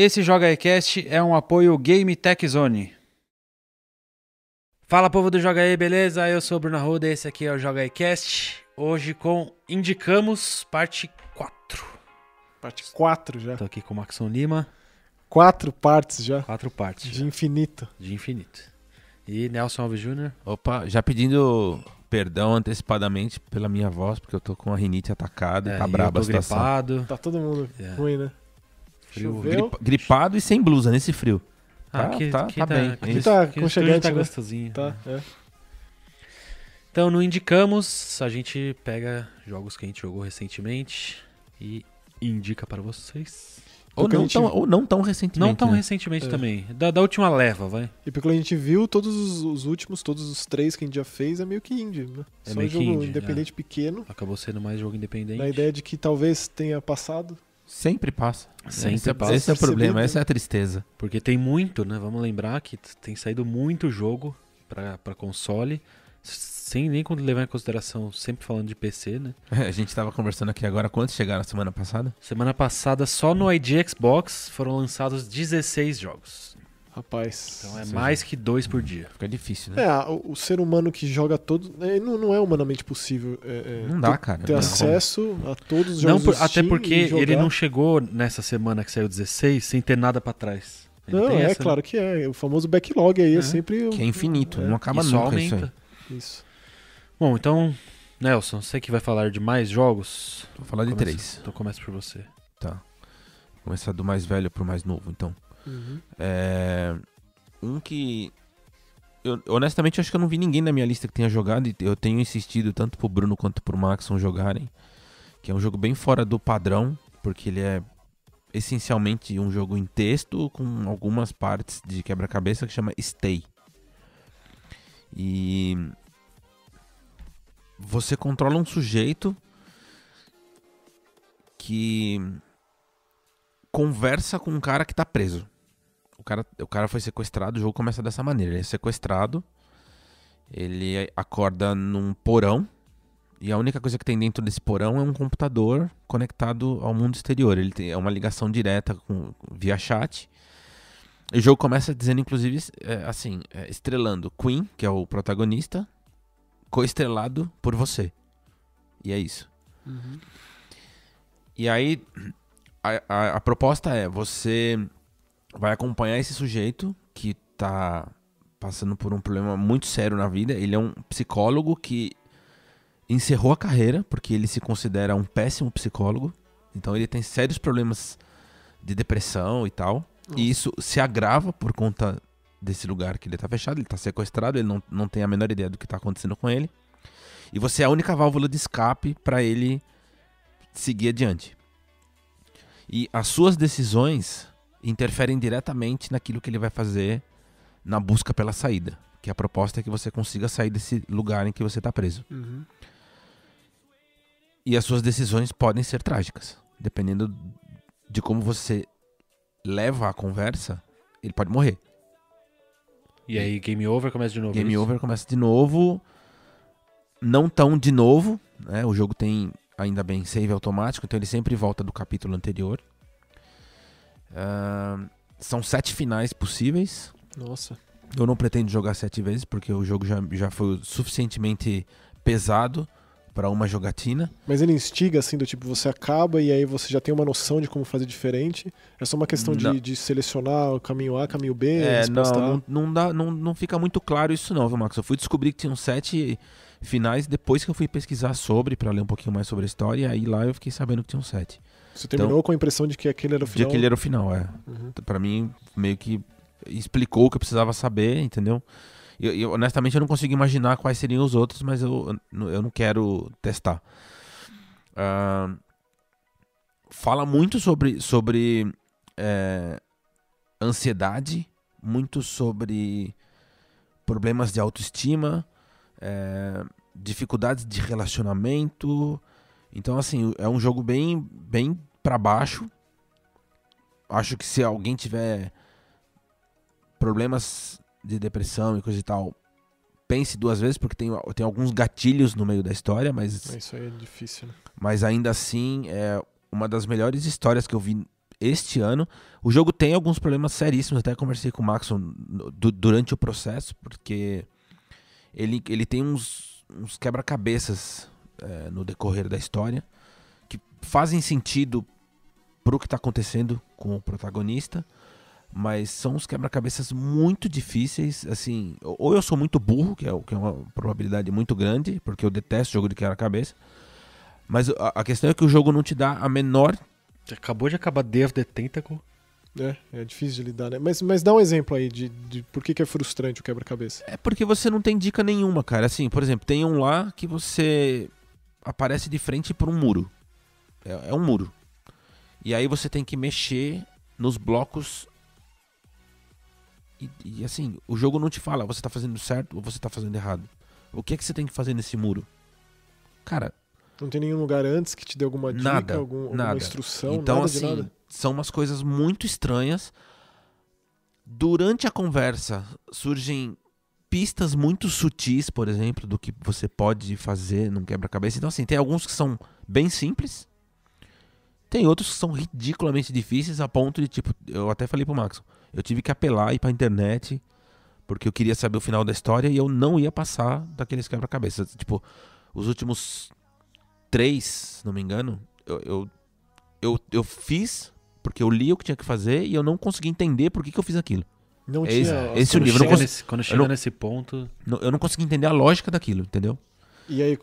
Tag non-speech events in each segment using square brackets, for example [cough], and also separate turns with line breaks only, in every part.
Esse Joga Ecast é um apoio Game Tech Zone. Fala povo do Joga E, beleza? Eu sou o Bruno Arruda, esse aqui é o Joga Ecast. Hoje com Indicamos, parte 4.
Parte 4 já.
Tô aqui com o Maxon Lima,
Quatro partes já.
quatro partes
De
já,
infinito.
de infinito. E Nelson Alves Jr.
Opa, já pedindo perdão antecipadamente pela minha voz, porque eu tô com a rinite atacada e
É,
tá
e
braba a situação.
gripado.
Tá todo mundo
É.
ruim, né?
Frio.
Gripa- gripado e sem blusa nesse frio.
Ah,
Tá-
aqui,
tá-
aqui
tá bem.
Aqui,
Aqui tá
aqui
aconchegante,
tá
né?
gostosinho.
Tá, é.
Então, no Indicamos, a gente pega jogos que a gente jogou recentemente e indica para vocês.
Ou
Porque
não,
gente-
tão, ou não tão recentemente.
Não tão
né?
recentemente
É.
também. Da, da última leva, vai.
E pelo que a gente viu, todos os, os últimos, todos os três que a gente já fez é meio que indie, né?
É
Só
meio que
jogo
indie,
independente pequeno.
Acabou sendo mais jogo independente.
Na ideia de que talvez tenha passado.
Sempre passa.
Sempre
esse, é-
passa.
esse é o problema,
Percebido.
essa é a tristeza.
Porque tem muito, né? Vamos lembrar que tem saído muito jogo pra, pra console. Sem nem quando levar em consideração, sempre falando de PC, né? [laughs]
A gente tava conversando aqui agora, quantos chegaram semana passada?
Semana passada, só no ID Xbox foram lançados 16 jogos.
Rapaz.
Então é
Sim.
mais que dois por dia.
Fica difícil, né?
É, o, o ser humano que joga todos. é, não, não é humanamente possível é, é,
Não dá, cara.
ter
Não.
acesso a todos os
Não
jogos
por-
do
até
Steam
porque
e jogar.
ele não chegou nessa semana que saiu 16 sem ter nada pra trás. Ainda
Não,
tem
é
essa, né?
claro que é. O famoso backlog aí é,
É.
sempre. o-
Que é infinito,
É.
não acaba
só
nunca isso aí.
aumenta.
Isso.
Bom, então, Nelson, você que vai falar de mais jogos.
Vou falar de
Começa-
três.
Então começa por você.
Tá. Vou começar do mais velho pro mais novo, então.
Uhum.
É, um que. Eu, honestamente, acho que eu não vi ninguém na minha lista que tenha jogado. E eu tenho insistido tanto pro Bruno quanto pro Maxon jogarem. Que é um jogo bem fora do padrão, porque ele é essencialmente um jogo em texto com algumas partes de quebra-cabeça que chama Stay. E você controla um sujeito que conversa com um cara que tá preso. O cara, o cara foi sequestrado, o jogo começa dessa maneira. Ele é sequestrado, ele acorda num porão, e a única coisa que tem dentro desse porão é um computador conectado ao mundo exterior. Ele tem, é uma ligação direta com, via chat. E o jogo começa dizendo, inclusive, é, assim, é, estrelando Queen, que é o protagonista, coestrelado por você. E é isso.
Uhum.
E aí, a, a- a proposta é: você vai acompanhar esse sujeito que tá passando por um problema muito sério na vida. Ele é um psicólogo que encerrou a carreira porque ele se considera um péssimo psicólogo. Então, ele tem sérios problemas de depressão e tal.
Nossa.
E isso se agrava por conta desse lugar que ele tá fechado. Ele tá sequestrado, ele não, não tem a menor ideia do que tá acontecendo com ele. E você é a única válvula de escape para ele seguir adiante. E as suas decisões interferem diretamente naquilo que ele vai fazer na busca pela saída. Que a proposta é que você consiga sair desse lugar em que você está preso.
Uhum.
E as suas decisões podem ser trágicas. Dependendo de como você leva a conversa, ele pode morrer.
E aí, Game Over começa de novo.
Game
isso?
Over começa de novo. Não tão de novo, né? O jogo tem ainda bem save automático, então ele sempre volta do capítulo anterior. São sete finais possíveis.
Nossa.
Eu não pretendo jogar sete vezes, porque o jogo já, já foi suficientemente pesado para uma jogatina.
Mas ele instiga assim, do tipo, você acaba e aí você já tem uma noção de como fazer diferente. É só uma questão de, de selecionar o caminho A, caminho B,
É, não, não, dá, não, não fica muito claro isso não, viu, Max? Eu fui descobrir que tinham sete finais depois que eu fui pesquisar sobre, para ler um pouquinho mais sobre a história, e aí lá eu fiquei sabendo que tinham sete.
Você terminou com a impressão de que aquele era o
De
final.
que ele era o final, é.
Uhum.
Pra mim, meio que explicou o que eu precisava saber, entendeu? Eu, eu, honestamente, eu não consigo imaginar quais seriam os outros, mas eu, eu não quero testar. Ah, fala muito sobre, sobre é, ansiedade, muito sobre problemas de autoestima, é, dificuldades de relacionamento. Então, assim, é um jogo bem, bem para baixo. Acho que se alguém tiver problemas de depressão e coisa e tal, pense duas vezes, porque tem, tem alguns gatilhos no meio da história, mas,
É, Isso aí é difícil, né?
mas ainda assim é uma das melhores histórias que eu vi este ano. O jogo tem alguns problemas seríssimos, até conversei com o Maxon durante o processo, porque ele, ele tem uns, uns quebra-cabeças é, no decorrer da história que fazem sentido pro que está acontecendo com o protagonista, mas são uns quebra-cabeças muito difíceis, assim, ou eu sou muito burro, que é, que é uma probabilidade muito grande, porque eu detesto jogo de quebra-cabeça, mas a, a questão é que o jogo não te dá a menor
Acabou de acabar Day of the Tentacle.
É, é difícil de lidar, né? Mas, mas dá um exemplo aí de, de por que, que é frustrante o quebra-cabeça.
É porque você não tem dica nenhuma, cara. Assim, por exemplo, tem um lá que você aparece de frente por um muro. É, é um muro. E aí você tem que mexer nos blocos. E, e, assim, o jogo não te fala, você tá fazendo certo ou você tá fazendo errado. O que é que você tem que fazer nesse muro? Cara,
Não tem nenhum lugar antes que te dê alguma dica,
Nada,
algum, alguma
nada.
instrução,
então
nada
assim, são umas coisas muito estranhas. Durante a conversa surgem pistas muito sutis, por exemplo, do que você pode fazer num quebra-cabeça. Então assim, tem alguns que são bem simples. Tem outros que são ridiculamente difíceis a ponto de tipo, eu até falei pro Max, eu tive que apelar e ir pra internet porque eu queria saber o final da história e eu não ia passar daqueles quebra-cabeças. Tipo, os últimos três, se não me engano, eu, eu, eu, eu fiz porque eu li o que tinha que fazer e eu não consegui entender por que, que eu fiz aquilo.
Não
é
tinha.
esse- esse é o
Quando
nível, eu não
chega,
consigo-
nesse, quando chega
não-
nesse ponto.
Não- Eu não consegui entender a lógica daquilo, entendeu?
E aí,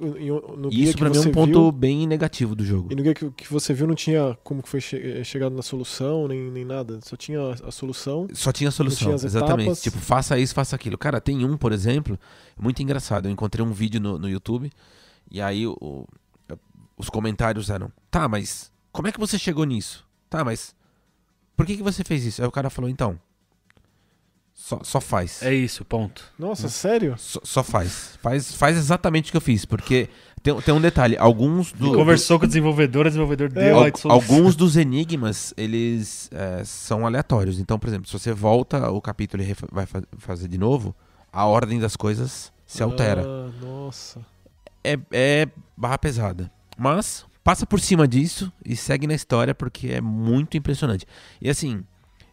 no
E isso pra mim é um ponto
viu,
bem negativo do jogo.
e no guia que, que você viu não tinha como que foi che- eh, chegado na solução, nem, nem nada. Só tinha a, a solução.
Só tinha solução,
tinha
exatamente.
etapas.
Tipo, faça isso, faça aquilo. Cara, tem um, por exemplo, muito engraçado. Eu encontrei um vídeo no, no YouTube e aí o- os comentários eram: Tá, mas como é que você chegou nisso? Tá, mas por que, que você fez isso? Aí o cara falou: Então, só, só faz.
É isso, ponto.
Nossa, sério?
Só, só faz. faz. Faz exatamente o que eu fiz, porque tem, tem um detalhe. Alguns do,
Conversou com o desenvolvedor, o desenvolvedor deu
É,
lá
Al-
de solução.
alguns dos enigmas, eles é, são aleatórios. Então, por exemplo, se você volta o capítulo e vai fa- fazer de novo, a ordem das coisas se altera.
Ah, nossa.
É, é barra pesada. Mas passa por cima disso e segue na história porque é muito impressionante. E assim,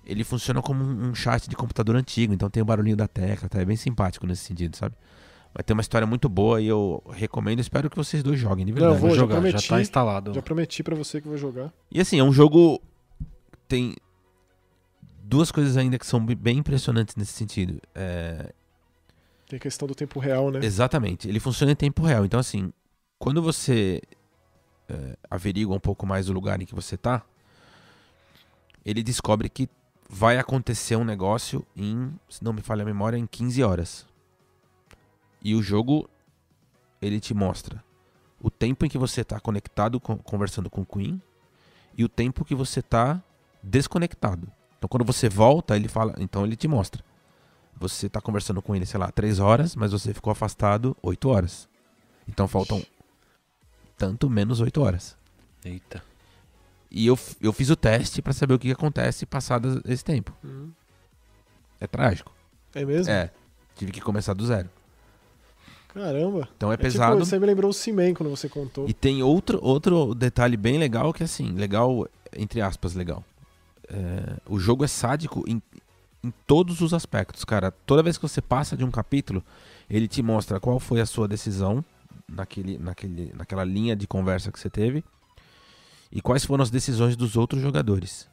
ele funciona como um um chat de computador antigo, então tem o barulhinho da tecla, tá? É bem simpático nesse sentido, sabe? Vai ter uma história muito boa e eu recomendo, espero que vocês dois joguem, de
Não,
verdade.
eu vou,
Vou
já
jogar, já,
prometi.
tá instalado.
Já prometi pra você que eu vou jogar.
E assim, é um jogo. Tem duas coisas ainda que são be- bem impressionantes nesse sentido. É,
Tem a questão do tempo real, né?
exatamente, ele funciona em tempo real. Então, assim, quando você é, averigua um pouco mais o lugar em que você tá, ele descobre que vai acontecer um negócio em, se não me falha a memória, em 15 horas. E o jogo, ele te mostra o tempo em que você tá conectado, conversando com o Queen, e o tempo que você tá desconectado. Então quando você volta, ele fala, então ele te mostra. Você tá conversando com ele, sei lá, 3 horas, mas você ficou afastado 8 horas. Então faltam tanto menos 8 horas.
Eita.
E eu, eu fiz o teste pra saber o que, que acontece passado esse tempo.
Hum.
É trágico.
É mesmo?
É. Tive que começar do zero.
Caramba.
Então é
É
pesado.
tipo, você me lembrou o Cimem quando você contou.
E tem outro, outro detalhe bem legal que assim, legal, entre aspas, legal. É, o jogo é sádico em, em todos os aspectos, cara. Toda vez que você passa de um capítulo, ele te mostra qual foi a sua decisão naquele, naquele, naquela linha de conversa que você teve e quais foram as decisões dos outros jogadores.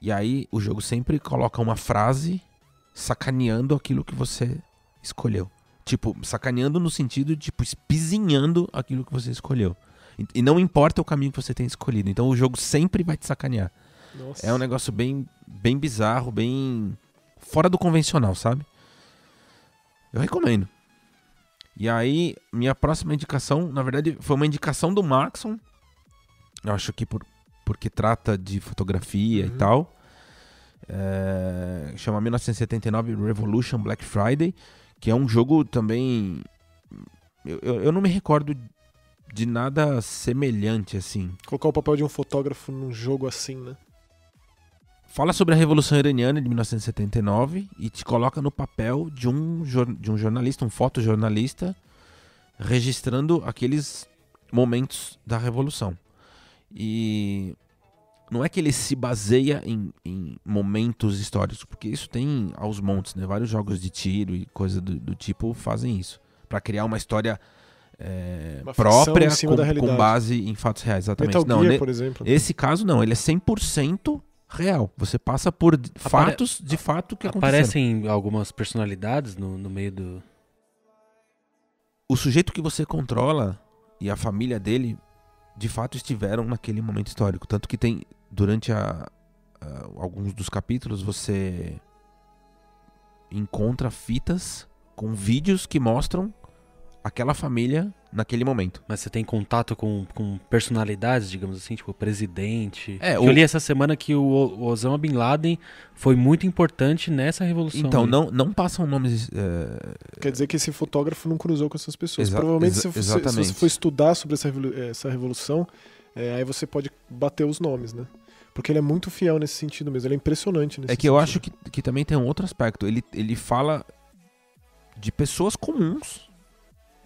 E aí o jogo sempre coloca uma frase sacaneando aquilo que você escolheu. Tipo, sacaneando no sentido de, tipo, espizinhando aquilo que você escolheu. E, e não importa o caminho que você tenha escolhido. Então o jogo sempre vai te sacanear.
Nossa.
É um negócio bem, bem bizarro, bem fora do convencional, sabe? Eu recomendo. E aí, minha próxima indicação, na verdade, foi uma indicação do Maxon. Eu acho que por, porque trata de fotografia e
Uhum.
tal. É, chama 1979 Revolution Black Friday, que é um jogo também. Eu, eu, eu não me recordo de nada semelhante assim.
Colocar o papel de um fotógrafo num jogo assim, né?
fala sobre a Revolução Iraniana de 1979 e te coloca no papel de um, de um jornalista, um fotojornalista, registrando aqueles momentos da Revolução. E não é que ele se baseia em, em momentos históricos, porque isso tem aos montes, né? Vários jogos de tiro e coisa do, do tipo fazem isso. Pra criar uma história é,
Uma
própria
em cima
com,
da
com base em fatos reais. Exatamente.
Metal
não,
Gear,
ne-
por exemplo.
esse caso não, ele é 100% real. Você passa por
Apare-
fatos de fato que aconteceram.
Aparecem algumas personalidades no, no meio do.
o sujeito que você controla e a família dele de fato estiveram naquele momento histórico. Tanto que tem, durante a, a- alguns dos capítulos, você encontra fitas com vídeos que mostram aquela família naquele momento.
Mas você tem contato com, com personalidades, digamos assim, tipo o presidente.
É, o-
Eu li essa semana que o, o Osama Bin Laden foi muito importante nessa revolução.
Então,
aí.
não, não passam nomes. é,
Quer dizer que esse fotógrafo não cruzou com essas pessoas.
Exa-
Provavelmente,
exa-
se, você- se você for estudar sobre essa, revolu- essa revolução, é, aí você pode bater os nomes, né? Porque ele é muito fiel nesse sentido mesmo. Ele é impressionante nesse
É que eu
sentido.
acho que, que também tem um outro aspecto. Ele, ele fala de pessoas comuns,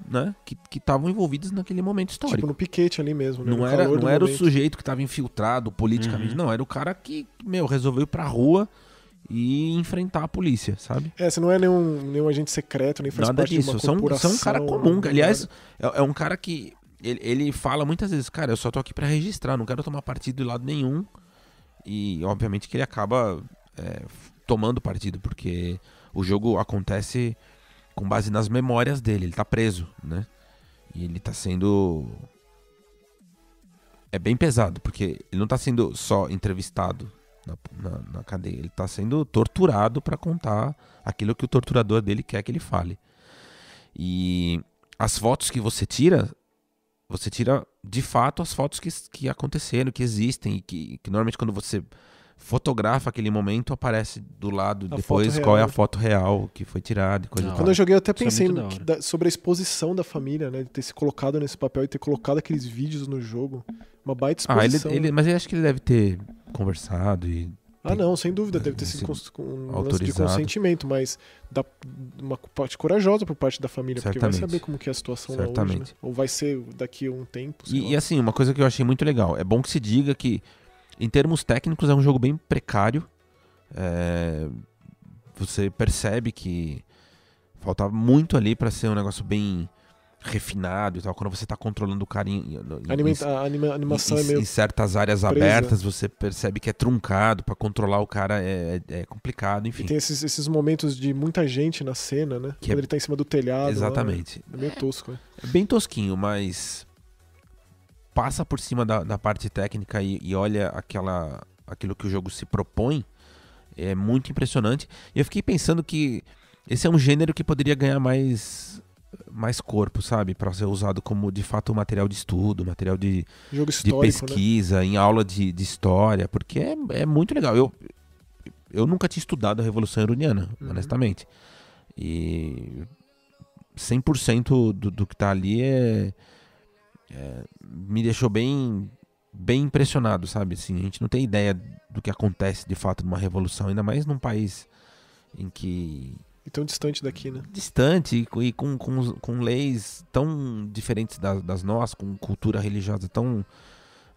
né? Que estavam envolvidas naquele momento histórico.
Tipo, no piquete ali mesmo. Né?
não
no
era, não era o sujeito que estava infiltrado politicamente,
Uhum.
não. Era o cara que, meu, resolveu ir pra rua e enfrentar a polícia, sabe?
É, você não é nenhum, nenhum agente secreto, nem faz
Nada
parte
disso.
de uma
São,
corporação.
são um cara comum. Aliás, é, é um cara que. Ele, ele fala muitas vezes, cara, eu só tô aqui pra registrar, não quero tomar partido de lado nenhum. E obviamente que ele acaba é, tomando partido, porque o jogo acontece com base nas memórias dele. Ele tá preso, né? E ele tá sendo. É bem pesado, porque ele não tá sendo só entrevistado na, na, na cadeia, ele tá sendo torturado pra contar aquilo que o torturador dele quer que ele fale. E as fotos que você tira, você tira de fato as fotos que, que aconteceram, que existem, e que, que normalmente quando você fotografa aquele momento, aparece do lado
A
depois qual é a foto real que foi tirada e coisa
Quando eu joguei, eu até
é
pensei no
da
sobre a exposição da família, né? De ter se colocado nesse papel e ter colocado aqueles vídeos no jogo. Uma baita
Ah, ele,
exposição.
ele, mas eu acho que ele deve ter conversado e
Ah, não, sem dúvida, deve ter sido um lance de
autorizado.
consentimento, mas da, uma parte corajosa por parte da família, porque vai
Certamente.
saber como que é a situação lá hoje, né?
Certamente.
Ou vai ser daqui a um tempo, sei
E,
lá.
e assim, uma coisa que eu achei muito legal, é bom que se diga que, em termos técnicos, é um jogo bem precário. É, você percebe que faltava muito ali pra ser um negócio bem refinado e tal. Quando você tá controlando o cara em, em- em-
anima- animação
em,
é meio...
em certas áreas
presa.
abertas, você percebe que é truncado. Pra controlar o cara é, é- é complicado,
E
enfim.
tem esses, esses momentos de muita gente na cena, né?
Que
Quando
é-
ele tá em cima do telhado. lá,
Exatamente.
é meio tosco, né?
É bem tosquinho, mas passa por cima da, da parte técnica e, e olha aquela, aquilo que o jogo se propõe, é muito impressionante. E eu fiquei pensando que esse é um gênero que poderia ganhar mais mais corpo, sabe, Pra ser usado como de fato material de estudo, material de,
Jogo
de
né?
pesquisa, em aula de, de história, porque é, é muito legal. Eu, eu nunca tinha estudado a Revolução Iraniana,
Uhum.
honestamente. E 100% do, do que tá ali é, é- me deixou bem bem impressionado, sabe? Assim, a gente não tem ideia do que acontece de fato numa revolução, ainda mais num país em que
E tão distante daqui, né?
distante e com- e com, com, leis tão diferentes das, das nossas, com cultura religiosa tão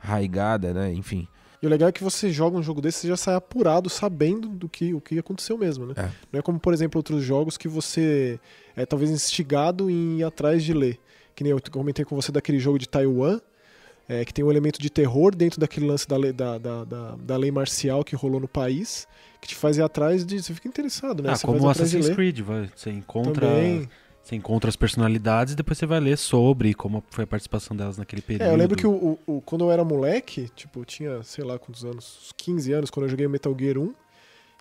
arraigada, né? Enfim.
E o legal é que você joga um jogo desse, você já sai apurado sabendo do que, o que aconteceu mesmo, né?
É.
Não é como, por exemplo, outros jogos que você é talvez instigado em ir atrás de ler. Que nem eu comentei com você daquele jogo de Taiwan, é, que tem um elemento de terror dentro daquele lance da lei, da, da, da, da lei marcial que rolou no país, que te faz ir atrás de. Você fica interessado, né?
Ah,
você
como o Assassin's. Creed, vai, você encontra,
Também.
você encontra as personalidades e depois você vai ler sobre como foi a participação delas naquele período.
É, eu lembro que o, o- o- quando eu era moleque, tipo, eu tinha, sei lá quantos anos, uns 15 anos, quando eu joguei Metal Gear 1,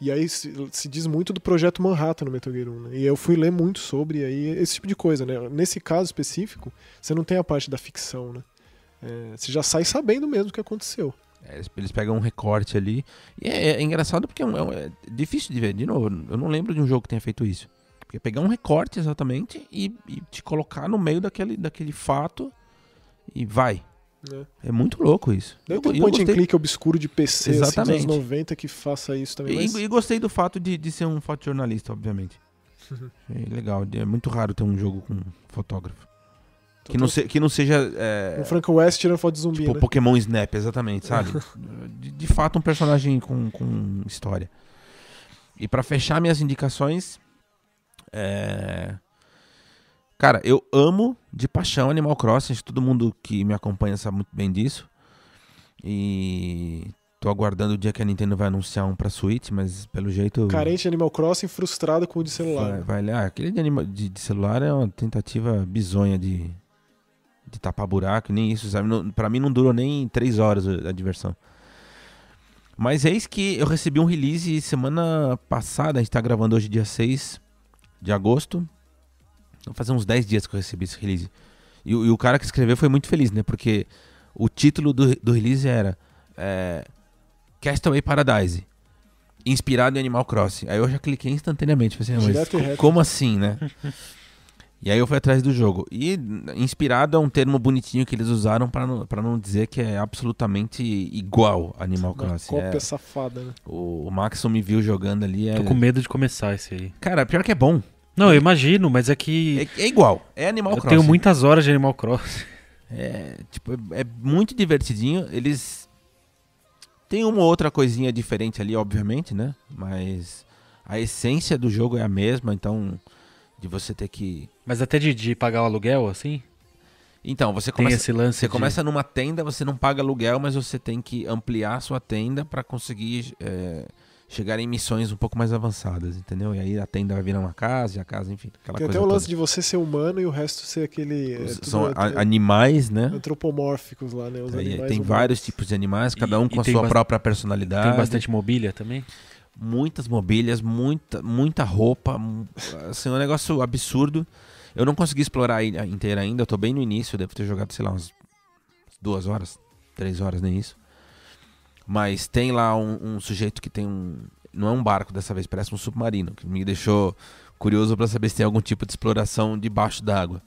e aí se, se diz muito do projeto Manhattan no Metal Gear 1, né? E eu fui ler muito sobre aí esse tipo de coisa, né? Nesse caso específico, você não tem a parte da ficção, né? É, você já sai sabendo mesmo o que aconteceu.
É, eles- pegam um recorte ali. E é, é engraçado porque é, é um- é difícil de ver. De novo, eu não lembro de um jogo que tenha feito isso. Porque pegar um recorte exatamente e, e te colocar no meio daquele, daquele fato e vai.
Né?
É muito louco isso.
Deve ter um point and
gostei-
click obscuro de PC assim, dos
Exatamente.
anos 90 que faça isso também.
E,
Mas...
e gostei do fato de, de ser um fotojornalista, obviamente. [laughs] É legal. É muito raro ter um jogo com fotógrafo. Que não, se, que não seja. É,
Um Frank West tirando foto de zumbi,
tipo
né?
Pokémon Snap, exatamente, sabe? [laughs] de, de fato, um personagem com, com história. E pra fechar minhas indicações. É... Cara, eu amo de paixão Animal Crossing. Todo mundo que me acompanha sabe muito bem disso. E tô aguardando o dia que a Nintendo vai anunciar um pra Switch, mas pelo jeito.
Carente de Animal Crossing, frustrado com o de celular.
Vai,
né?
vai, ah, aquele de, anima- de- de celular é uma tentativa bizonha de, de tapar buraco, nem isso, sabe? Não, pra mim não durou nem três horas a, a diversão. Mas eis que eu recebi um release semana passada, a gente tá gravando hoje dia 6 de agosto. Vai fazer uns 10 dias que eu recebi esse release. E, o- e o cara que escreveu foi muito feliz, né? Porque o título do, do release era é, Castaway Paradise. Inspirado em Animal Crossing. Aí eu já cliquei instantaneamente. Falei assim, "Ah, mas
Direto e
co-
reto."
como assim, né? [laughs] e aí eu fui atrás do jogo. E inspirado é um termo bonitinho que eles usaram pra não, pra não dizer que é absolutamente igual Animal
Uma
Crossing.
cópia
É,
safada, né?
o, o Maxon me viu jogando ali. É...
Tô com medo de começar esse aí.
Cara, pior que é bom.
Não, eu imagino, mas é que
É, é igual. É Animal
eu
Crossing.
tenho muitas horas de Animal Crossing.
É, tipo, é, é muito divertidinho. Eles têm uma outra coisinha diferente ali, obviamente, né? Mas a essência do jogo é a mesma, então de você ter que
Mas até de, de pagar o aluguel, assim?
Então, você
Tem
começa
esse lance
você
de-
começa numa tenda, você não paga aluguel, mas você tem que ampliar a sua tenda para conseguir é, chegar em missões um pouco mais avançadas, entendeu? E aí a tenda vai virar uma casa, e a casa, enfim, aquela
Tem
coisa
até o lance
toda.
de você ser humano e o resto ser aquele. é,
São a- animais, né?
antropomórficos lá, né? Os
Aí
animais
tem
humanos.
vários tipos de animais, cada
E-
um
e
com a
tem
sua
bas-
própria personalidade.
Tem bastante mobília também?
muitas mobílias, muita, muita roupa, assim, um negócio absurdo. Eu não consegui explorar a ilha inteira ainda, eu tô bem no início, eu devo ter jogado, sei lá, umas duas horas, três horas, nem isso. Mas tem lá um, um sujeito que tem um. Não é um barco dessa vez, parece um submarino, que me deixou curioso para saber se tem algum tipo de exploração debaixo d'água.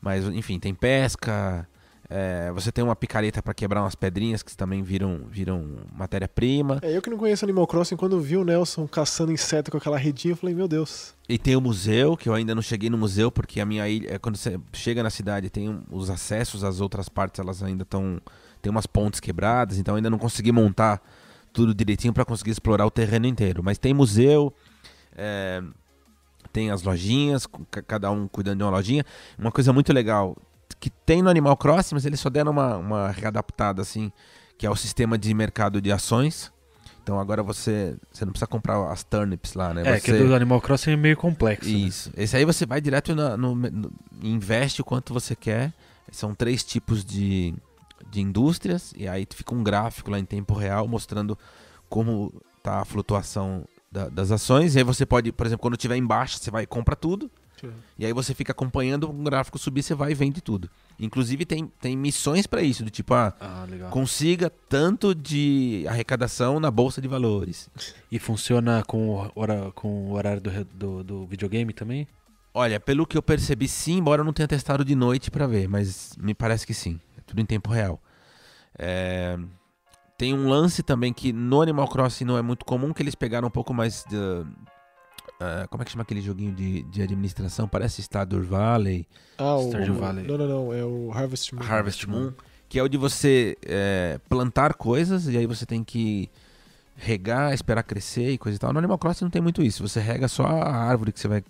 Mas, enfim, tem pesca. é, você tem uma picareta para quebrar umas pedrinhas que também viram, viram matéria-prima.
É, eu que não conheço Animal Crossing, quando vi o Nelson caçando inseto com aquela redinha, eu falei, meu Deus.
E tem o museu, que eu ainda não cheguei no museu, porque a minha ilha, é, quando você chega na cidade, tem os acessos às outras partes, elas ainda estão. Tem umas pontes quebradas, então ainda não consegui montar tudo direitinho para conseguir explorar o terreno inteiro. Mas tem museu, é, tem as lojinhas, cada um cuidando de uma lojinha. Uma coisa muito legal que tem no Animal Crossing, mas eles só deram uma, uma readaptada assim, que é o sistema de mercado de ações. Então agora você, você não precisa comprar as turnips lá, né?
É,
Você-
que do Animal Crossing é meio complexo. né?
isso. Esse aí você vai direto na- no, no- investe o quanto você quer. São três tipos de, de indústrias e aí fica um gráfico lá em tempo real mostrando como tá a flutuação da- das ações. E aí você pode, por exemplo, quando tiver em baixa, você vai e compra tudo. E aí você fica acompanhando o gráfico subir, você vai e vende tudo. Inclusive tem, tem missões para isso, do tipo, ah,
Ah, legal.
consiga tanto de arrecadação na bolsa de valores.
E funciona com o, hora, com o horário do, do, do videogame também?
Olha, pelo que eu percebi, sim, embora eu não tenha testado de noite pra ver, mas me parece que sim. Tudo em tempo real. É, Tem um lance também que no Animal Crossing não é muito comum, que eles pegaram um pouco mais de. ah, como é que chama aquele joguinho de, de administração? Parece Stardew Valley,
Ah, o.
Valley.
Não, não, não. É o Harvest Moon.
Harvest Moon, que é o de você é, plantar coisas e aí você tem que regar, esperar crescer e coisa e tal. No Animal Crossing não tem muito isso. Você rega só a árvore que você vai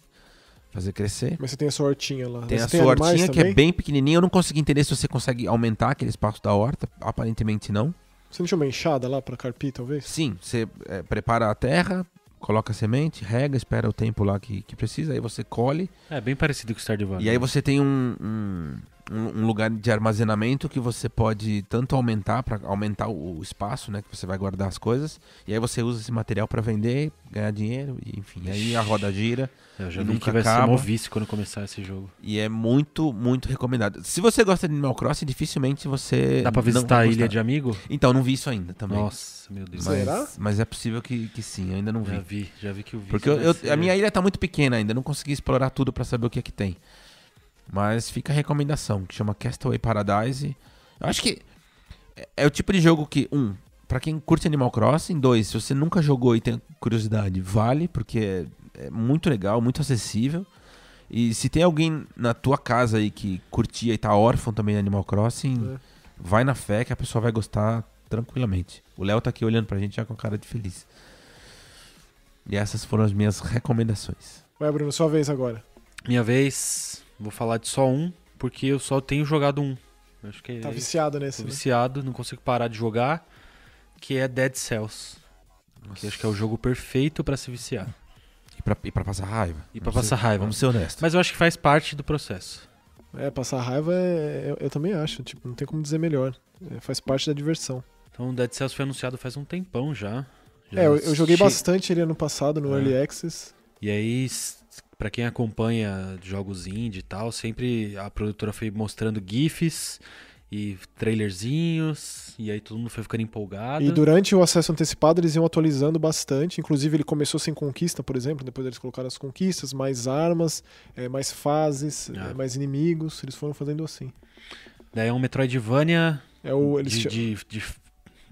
fazer crescer.
Mas você tem a sua hortinha lá.
Tem
Mas
a
tem
sua hortinha que é
também?
bem pequenininha. Eu não consegui entender se você consegue aumentar aquele espaço da horta. Aparentemente não.
Você não tinha uma enxada lá pra carpir, talvez?
Sim, você é, prepara a terra, coloca a semente, rega, espera o tempo lá que, que precisa. Aí você colhe.
É bem parecido com o Stardew Valley.
E aí você tem um, um, um- lugar de armazenamento que você pode tanto aumentar, para aumentar o, espaço né, que você vai guardar as coisas. E aí você usa esse material para vender, ganhar dinheiro. E, enfim, aí a roda gira.
Eu já
e
vi
nunca
que vai ser
acaba.
mó vício quando começar esse jogo.
E é muito, muito recomendado. Se você gosta de Animal Crossing, dificilmente você.
Dá pra
não
visitar a ilha de amigo?
Então, não vi isso ainda também.
Nossa, meu Deus.
Mas,
Será?
mas é possível que, que sim, eu ainda não
Já
vi.
vi, já vi que o vício
Porque eu- eu-
ser-
a minha ilha tá muito pequena ainda, não consegui explorar tudo pra saber o que é que tem. Mas fica a recomendação, que chama Castaway Paradise. Eu acho que é- é o tipo de jogo que, um, pra quem curte Animal Crossing, dois, se você nunca jogou e tem curiosidade, vale, porque é, é muito legal, muito acessível. E se tem alguém na tua casa aí que curtia e tá órfão também de Animal Crossing,
É.
vai na fé que a pessoa vai gostar tranquilamente. O Léo tá aqui olhando pra gente já com cara de feliz. E essas foram as minhas recomendações.
Vai, Bruno, sua vez agora.
Minha vez, vou falar de só um, porque eu só tenho jogado um. Acho que
Tá
é
viciado
tô
nesse, né?
viciado, não consigo parar de jogar, que é Dead Cells. Que acho que é o jogo perfeito pra se viciar.
E pra, e pra passar raiva.
E pra
Vamos
passar
ser-
raiva.
Vamos ser honestos.
Mas eu acho que faz parte do processo.
É, passar raiva é, eu, eu também acho. Tipo, não tem como dizer melhor. É, faz parte da diversão.
Então, Dead Cells foi anunciado faz um tempão já. Já
É, eu, eu joguei
che-
bastante ele ano passado no
É.
Early Access.
E aí, pra quem acompanha jogos indie e tal, sempre a produtora foi mostrando GIFs e trailerzinhos, e aí todo mundo foi ficando empolgado.
E durante o acesso antecipado eles iam atualizando bastante. Inclusive ele começou sem conquista, por exemplo. Depois eles colocaram as conquistas, mais armas, é, mais fases,
Ah.
é, mais inimigos. Eles foram fazendo assim.
Daí é um Metroidvania
É o, eles,
de, de, de-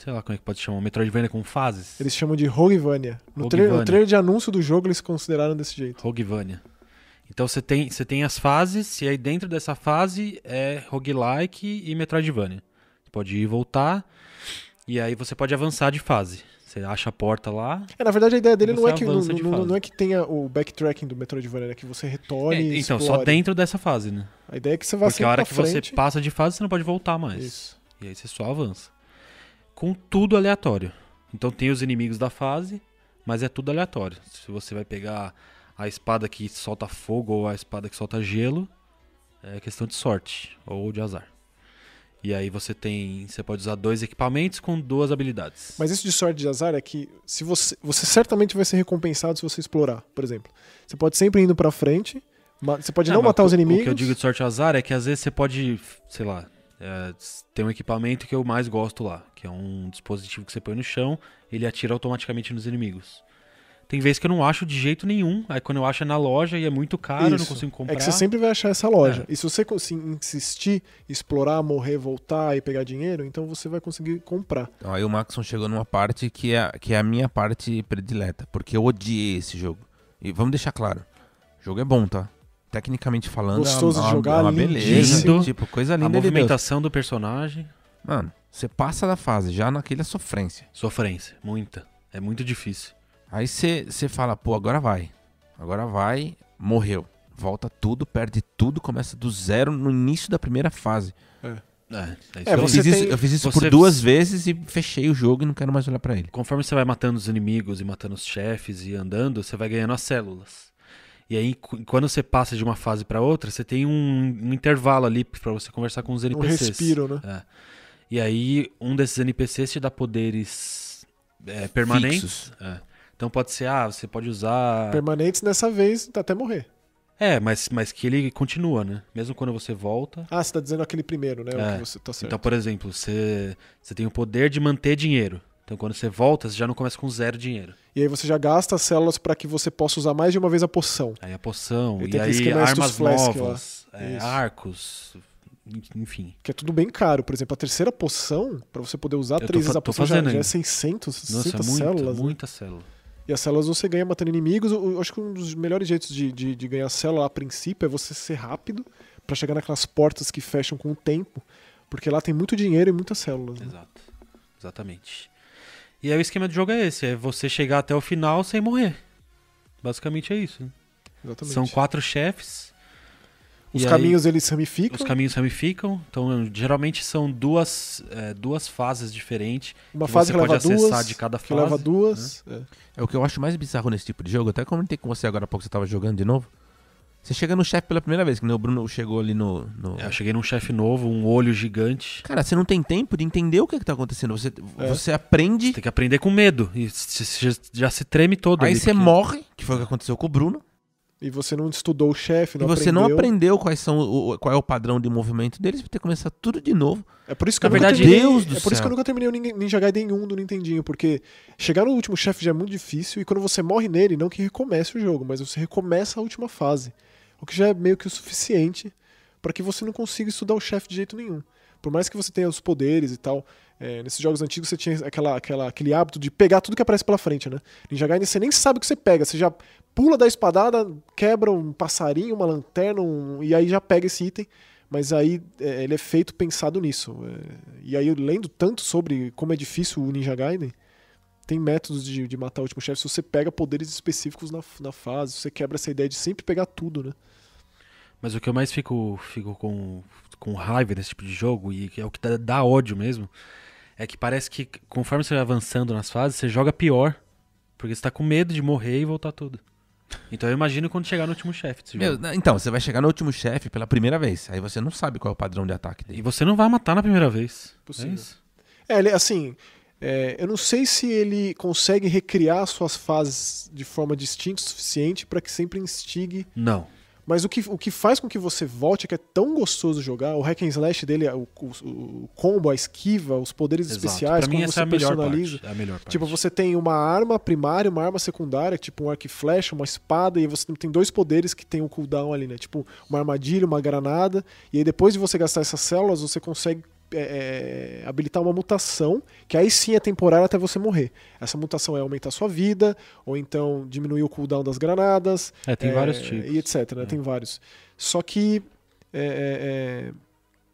Sei lá como é que pode chamar, Metroidvania com fases.
eles chamam de Roguevania. No, no trailer de anúncio do jogo eles consideraram desse jeito.
Roguevania. Então você tem, você tem as fases, e aí dentro dessa fase é roguelike e Metroidvania. Você pode ir e voltar, e aí você pode avançar de fase. Você acha a porta lá.
É, na verdade a ideia dele não é,
você
que, não, não- não é que tenha o backtracking do Metroidvania, é que você retorne
É, então, só
explore.
dentro dessa fase, né?
A ideia é que você vá
Porque a hora que você
frente.
passa de fase, você não pode voltar mais.
Isso.
E aí você só avança. Com tudo aleatório. Então tem os inimigos da fase, mas é tudo aleatório. Se você vai pegar a espada que solta fogo ou a espada que solta gelo, é questão de sorte ou de azar. E aí você tem. Você pode usar dois equipamentos com duas habilidades.
Mas isso de sorte de azar é que se você, você certamente vai ser recompensado se você explorar, por exemplo. Você pode sempre indo pra frente, você pode não,
mas
matar
o-
os inimigos.
O que eu digo de sorte e azar é que às vezes você pode, sei lá, é, tem um equipamento que eu mais gosto lá, que é um dispositivo que você põe no chão, ele atira automaticamente nos inimigos. Tem vezes que eu não acho de jeito nenhum, aí quando eu acho é na loja e é muito caro, eu não
Isso.
consigo comprar.
É que você sempre vai achar essa loja.
É.
E se você insistir, explorar, morrer, voltar e pegar dinheiro, então você vai conseguir comprar.
Então, aí o Maxon chegou numa parte que é, que é a minha parte predileta, porque eu odiei esse jogo. E vamos deixar claro, o jogo é bom, tá? Tecnicamente falando,
Gostoso
é
de
uma,
jogar,
é uma beleza.
lindíssimo.
Tipo, coisa
A
linda de Deus.
movimentação do personagem,
Mano, você passa da fase já naquela sofrência.
sofrência, muita. É muito difícil.
Aí você você fala, pô, agora vai. Agora vai, morreu. Volta tudo, perde tudo, começa do zero no início da primeira fase.
É, é isso
É,
eu, fiz isso,
tem-
eu fiz isso
você-
por duas vezes e fechei o jogo e não quero mais olhar pra ele.
Conforme você vai matando os inimigos e matando os chefes e andando, você vai ganhando as células. E aí, quando você passa de uma fase pra outra, você tem um, um intervalo ali pra você conversar com os
Um
NPCs.
respiro, né?
É. E aí, um desses NPCs te dá poderes é, permanentes. É. Então pode ser, ah, você pode usar.
Permanentes dessa vez até morrer.
É, mas, mas que ele continua, né? Mesmo quando você volta.
Ah, você tá dizendo aquele primeiro, né? O
É.
que você tá certo.
Então, por exemplo, você, você tem o poder de manter dinheiro. Então, quando você volta, você já não começa com zero dinheiro.
E aí você já gasta as células pra que você possa usar mais de uma vez a poção.
Aí a poção, e
aquele
aí armas
Flask
novas, é, arcos, enfim.
Que é tudo bem caro. Por exemplo, a terceira poção, pra você poder usar
Eu
três vezes a poção, já, já é
ainda.
600,
Nossa,
600
é muita,
células. né?
muita célula.
E as células você ganha matando inimigos. Eu acho que um dos melhores jeitos de, de, de ganhar célula a princípio é você ser rápido pra chegar naquelas portas que fecham com o tempo. Porque lá tem muito dinheiro e muitas células. né?
Exato. Exatamente. E aí o esquema do jogo é esse, é você chegar até o final sem morrer. Basicamente é isso. né?
Exatamente.
São quatro chefes.
Os
e aí
caminhos eles ramificam.
Os caminhos ramificam, então geralmente são duas, é, duas fases diferentes.
Uma
que
fase
você
que leva
pode acessar
duas.
de cada fase, né?
leva duas. é.
É o que eu acho mais bizarro nesse tipo de jogo. Até comentei com você agora há pouco, você tava jogando de novo. Você chega no chefe pela primeira vez, que nem o Bruno chegou ali no. no-
É, eu cheguei num chefe novo, um olho gigante.
Cara, você não tem tempo de entender o que, que tá acontecendo. Você,
É.
você aprende,
Você tem que aprender com medo. E já, já se treme todo.
aí
ali,
você
porque-
morre, que foi o que aconteceu com o Bruno.
E você não estudou o chefe, não
e você
aprendeu.
não aprendeu quais são o, qual é o padrão de movimento deles, vai ter que começar tudo de novo.
É por isso que
Na
eu nunca
verdade,
terminei,
Deus do
é por isso que eu nunca terminei o Ninja- Ninja Gaiden 1 do Nintendinho, porque chegar no último chefe já é muito difícil e quando você morre nele, não que recomece o jogo, mas você recomeça a última fase, o que já é meio que o suficiente para que você não consiga estudar o chefe de jeito nenhum. Por mais que você tenha os poderes e tal, é, nesses jogos antigos você tinha aquela, aquela, aquele hábito de pegar tudo que aparece pela frente, né? Ninja Gaiden você nem sabe o que você pega, você já pula da espadada, quebra um passarinho, uma lanterna, um, e aí já pega esse item. Mas aí é, ele é feito pensado nisso. É, e aí, lendo tanto sobre como é difícil o Ninja Gaiden, tem métodos de, de matar o último chefe. Se você pega poderes específicos na, na fase, você quebra essa ideia de sempre pegar tudo, né?
Mas o que eu mais fico, fico com, com raiva nesse tipo de jogo, e é o que dá, dá ódio mesmo, é que parece que conforme você vai avançando nas fases, você joga pior. Porque você tá com medo de morrer e voltar tudo. Então eu imagino quando chegar no último chefe
então, você vai chegar no último chefe pela primeira vez. Aí você não sabe qual é o padrão de ataque
E
dele.
você não vai matar na primeira vez.
Possível.
É isso.
É, ele, assim, é, eu não sei se ele consegue recriar suas fases de forma distinta o suficiente para que sempre instigue.
Não.
Mas o que, o que faz com que você volte é que é tão gostoso jogar. O hack and slash dele, o, o, o combo, a esquiva, os poderes
Exato.
especiais,
pra
como você
é
personaliza.
parte. É a melhor parte.
Tipo, você tem uma arma primária, uma arma secundária, tipo um arco e flecha, uma espada, e você tem dois poderes que tem um cooldown ali, né? Tipo, uma armadilha, uma granada. E aí, depois de você gastar essas células, você consegue é, é, habilitar uma mutação, que aí sim é temporária até você morrer. Essa mutação é aumentar sua vida, ou então diminuir o cooldown das granadas.
É, tem
é,
vários tipos.
E etc, né?
É.
Tem vários. Só que. é,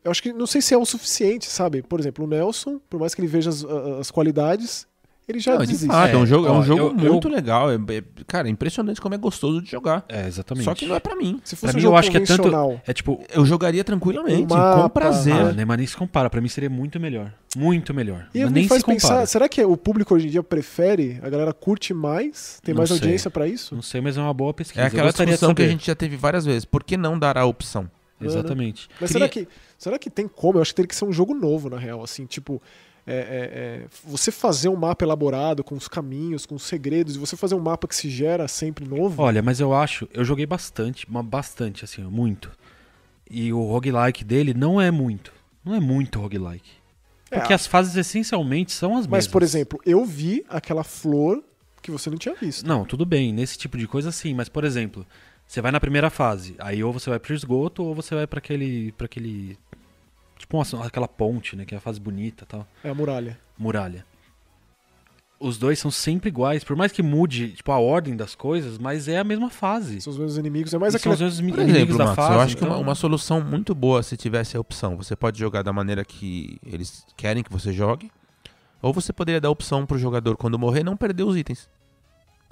eu acho que não sei se é o suficiente, sabe? Por exemplo, o Nelson, por mais que ele veja as, as qualidades, ele já
Não, de fato, é, um
É,
jogo, é um
ó,
jogo
eu-
muito legal. É, é- cara, é impressionante como é gostoso de jogar.
É, exatamente.
Só que não é pra mim.
Se
Pra
fosse um
mim,
jogo
eu acho que é tanto. É tipo.
Eu jogaria tranquilamente,
Um mapa,
com prazer.
Ah, né, mas nem se compara. Pra mim seria muito melhor. Muito melhor.
E
mas
me
nem
faz
se compara.
pensar, será que o público hoje em dia prefere? A galera curte mais? Tem
Não
mais
sei.
audiência pra isso?
Não sei, mas é uma boa pesquisa.
É
Eu
aquela discussão que a gente já teve várias vezes. Por que não dar a opção?
Exatamente.
Mas
Queria-
será que, será que tem como? Eu acho que teria que ser um jogo novo, na real. Assim, tipo, é, é, é, você fazer um mapa elaborado com os caminhos, com os segredos, e você fazer um mapa que se gera sempre novo.
Olha, mas eu acho, eu joguei bastante, mas bastante, assim, muito. E o roguelike dele não é muito. Não é muito roguelike.
É,
Porque as fases essencialmente são as mesmas.
mas, por exemplo, eu vi aquela flor que você não tinha visto.
Não, tudo bem, nesse tipo de coisa sim, mas por exemplo, você vai na primeira fase, aí ou você vai pro esgoto ou você vai pra aquele. para aquele. Tipo uma- aquela ponte, né? Que é a fase bonita e tal.
É a muralha.
Muralha. Os dois são sempre iguais, por mais que mude tipo, a ordem das coisas, mas é a mesma fase.
São os mesmos inimigos. É mais
E são
aquela.
os mesmos
Por
inimigos
exemplo,
da
Max,
fase.
eu acho que
então-
uma, uma solução muito boa se tivesse a opção. Você pode jogar da maneira que eles querem que você jogue, ou você poderia dar a opção pro jogador, quando morrer, não perder os itens.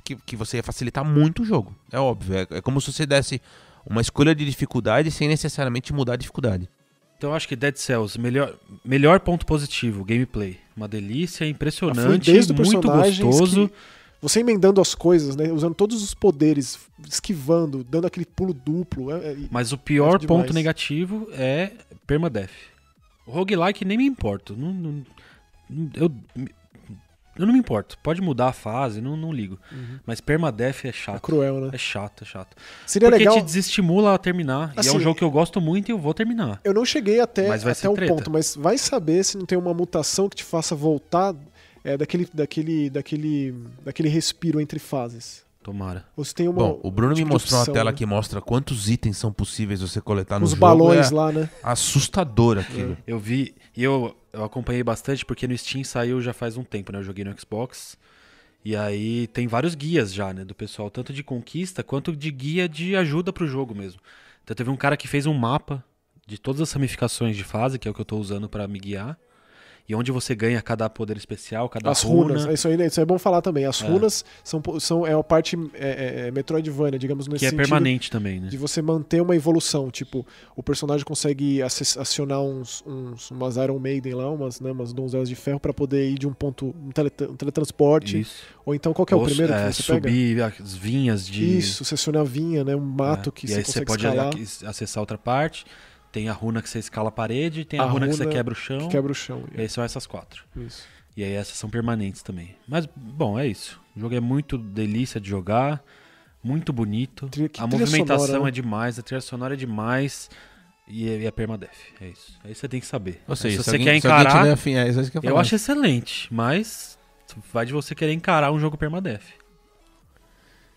Que, que você ia facilitar muito o jogo. É óbvio. É, é como se você desse uma escolha de dificuldade sem necessariamente mudar a dificuldade.
Então eu acho que Dead Cells, melhor, melhor ponto positivo, gameplay. Uma delícia,
A
impressionante,
do
muito gostoso.
Você emendando as coisas, né? Usando todos os poderes, esquivando, dando aquele pulo duplo. é- é-
Mas o pior
demais.
ponto negativo é permadeath. O roguelike nem me importo. Não, não- eu, eu não me importo. Pode mudar a fase, não, não ligo.
Uhum.
Mas permadeath é
é
chato.
cruel, né?
É chato, é chato.
Seria
Porque
legal.
te desestimula a terminar. e é
Assim,
um jogo que eu gosto muito e eu vou terminar.
Eu não cheguei até,
Mas vai
até o
treta.
ponto, mas vai saber se não tem uma mutação que te faça voltar é, daquele, daquele, daquele, daquele respiro entre fases.
Tomara.
Ou se tem uma.
Bom, o Bruno
tipo
me mostrou
opção,
uma tela
né?
que mostra quantos itens são possíveis você coletar no
Os balões
é
lá, né?
assustador aquilo.
Eu vi, e eu, eu acompanhei bastante porque no Steam saiu já faz um tempo, né? Eu joguei no Xbox. E aí tem vários guias já, né? Do pessoal, tanto de conquista quanto de guia de ajuda pro jogo mesmo. Então teve um cara que fez um mapa de todas as ramificações de fase, que é o que eu tô usando pra me guiar. E onde você ganha cada poder especial, cada
As
runa.
runas, isso aí, isso aí é bom falar também. As
É.
runas são, são, é a parte é, é, é Metroidvania, digamos, nesse
que é
sentido
permanente também, né?
de você manter uma evolução. Tipo, o personagem consegue acionar uns, uns, umas Iron Maiden lá, umas, né, umas donzelas de ferro pra poder ir de um ponto, um, teletra- um teletransporte.
Isso.
Ou então, qual que é o
Ou,
primeiro
é,
que você pega?
subir as vinhas de.
Isso, você aciona a vinha, né? Um mato
É,
que
e
você
aí
consegue
você pode
escalar,
ac- acessar outra parte. Tem a runa que você escala a parede, tem a,
A
runa, que você
runa
quebra o chão.
que quebra o chão.
E aí são essas quatro.
Isso.
E aí essas são permanentes também. Mas, bom, é isso. O jogo é muito delícia de jogar, muito bonito.
Trilha-
a movimentação
sonora, né?
é demais, a trilha sonora é demais. E, e a permadeath, é isso. Aí você tem que saber.
Ou seja,
se
se
você
alguém,
quer
se
encarar,
tiver afim, é isso que eu,
eu acho excelente, mas vai de você querer encarar um jogo permadeath.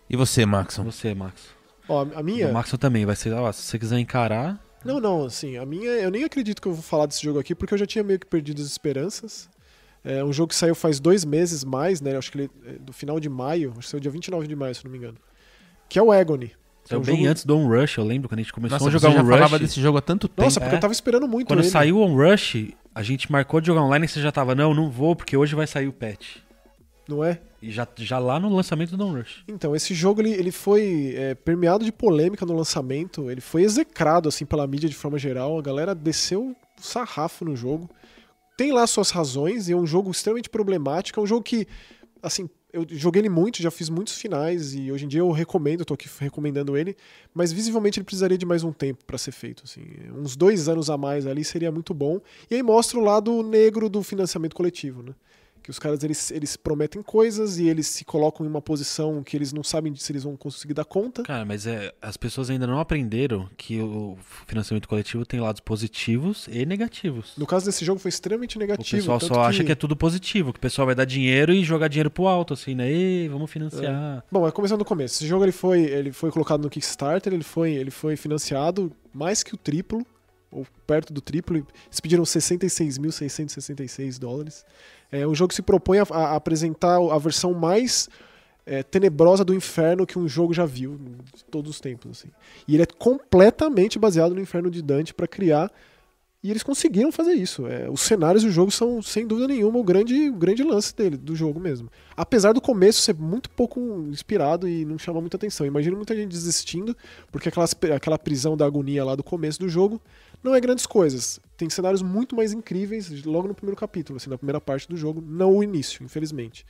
E você, Maxon?
Você, Max.
Ó, a minha.
O Maxon também vai ser, ó, se você quiser encarar,
Não, não, assim, a minha. Eu nem acredito que eu vou falar desse jogo aqui, porque eu já tinha meio que perdido as esperanças. É um jogo que saiu faz dois meses mais, né? Acho que ele é do final de maio, acho que saiu dia 29 de maio, se não me engano. Que é o Agony. É
Saiu
um
bem
jogo-
antes do On Rush, eu lembro quando a gente começou
Nossa,
a
você
jogar
já
On
falava
Rush.
desse jogo há tanto tempo.
Nossa, porque
É.
eu tava esperando muito
Quando
ele.
saiu o On Rush, a gente marcou de jogar online e você já tava, não, não vou, porque hoje vai sair o patch.
Não é?
E já, já lá no lançamento do On Rush.
Então, esse jogo ele, ele foi é, permeado de polêmica no lançamento, ele foi execrado assim pela mídia de forma geral, a galera desceu sarrafo no jogo. Tem lá suas razões e é um jogo extremamente problemático, é um jogo que, assim, eu joguei ele muito, já fiz muitos finais e hoje em dia eu recomendo, tô aqui recomendando ele, mas visivelmente ele precisaria de mais um tempo pra ser feito, assim, uns dois anos a mais ali seria muito bom. E aí mostra o lado negro do financiamento coletivo, né? Que os caras eles, eles prometem coisas e eles se colocam em uma posição que eles não sabem se eles vão conseguir dar conta.
Cara, mas é, as pessoas ainda não aprenderam que o financiamento coletivo tem lados positivos e negativos.
No caso desse jogo foi extremamente
O
negativo.
pessoal
tanto
só acha que é tudo positivo, que o pessoal vai dar dinheiro e jogar dinheiro pro alto, assim, né? Ei, vamos financiar.
Bom, é começando do começo. Esse jogo ele foi, ele foi colocado no Kickstarter, ele foi, ele foi financiado mais que o triplo, ou perto do triplo. Eles pediram 66.666 dólares. É um jogo se propõe a, a apresentar a versão mais é, tenebrosa do inferno que um jogo já viu de todos os tempos. Assim. E ele é completamente baseado no inferno de Dante para criar. E eles conseguiram fazer isso. É, os cenários do jogo são, sem dúvida nenhuma, o grande, o grande lance dele, do jogo mesmo. Apesar do começo ser muito pouco inspirado e não chamar muita atenção. Imagino muita gente desistindo, porque aquelas, aquela prisão da agonia lá do começo do jogo não é grandes coisas. Tem cenários muito mais incríveis logo no primeiro capítulo, assim, na primeira parte do jogo, não o início, infelizmente.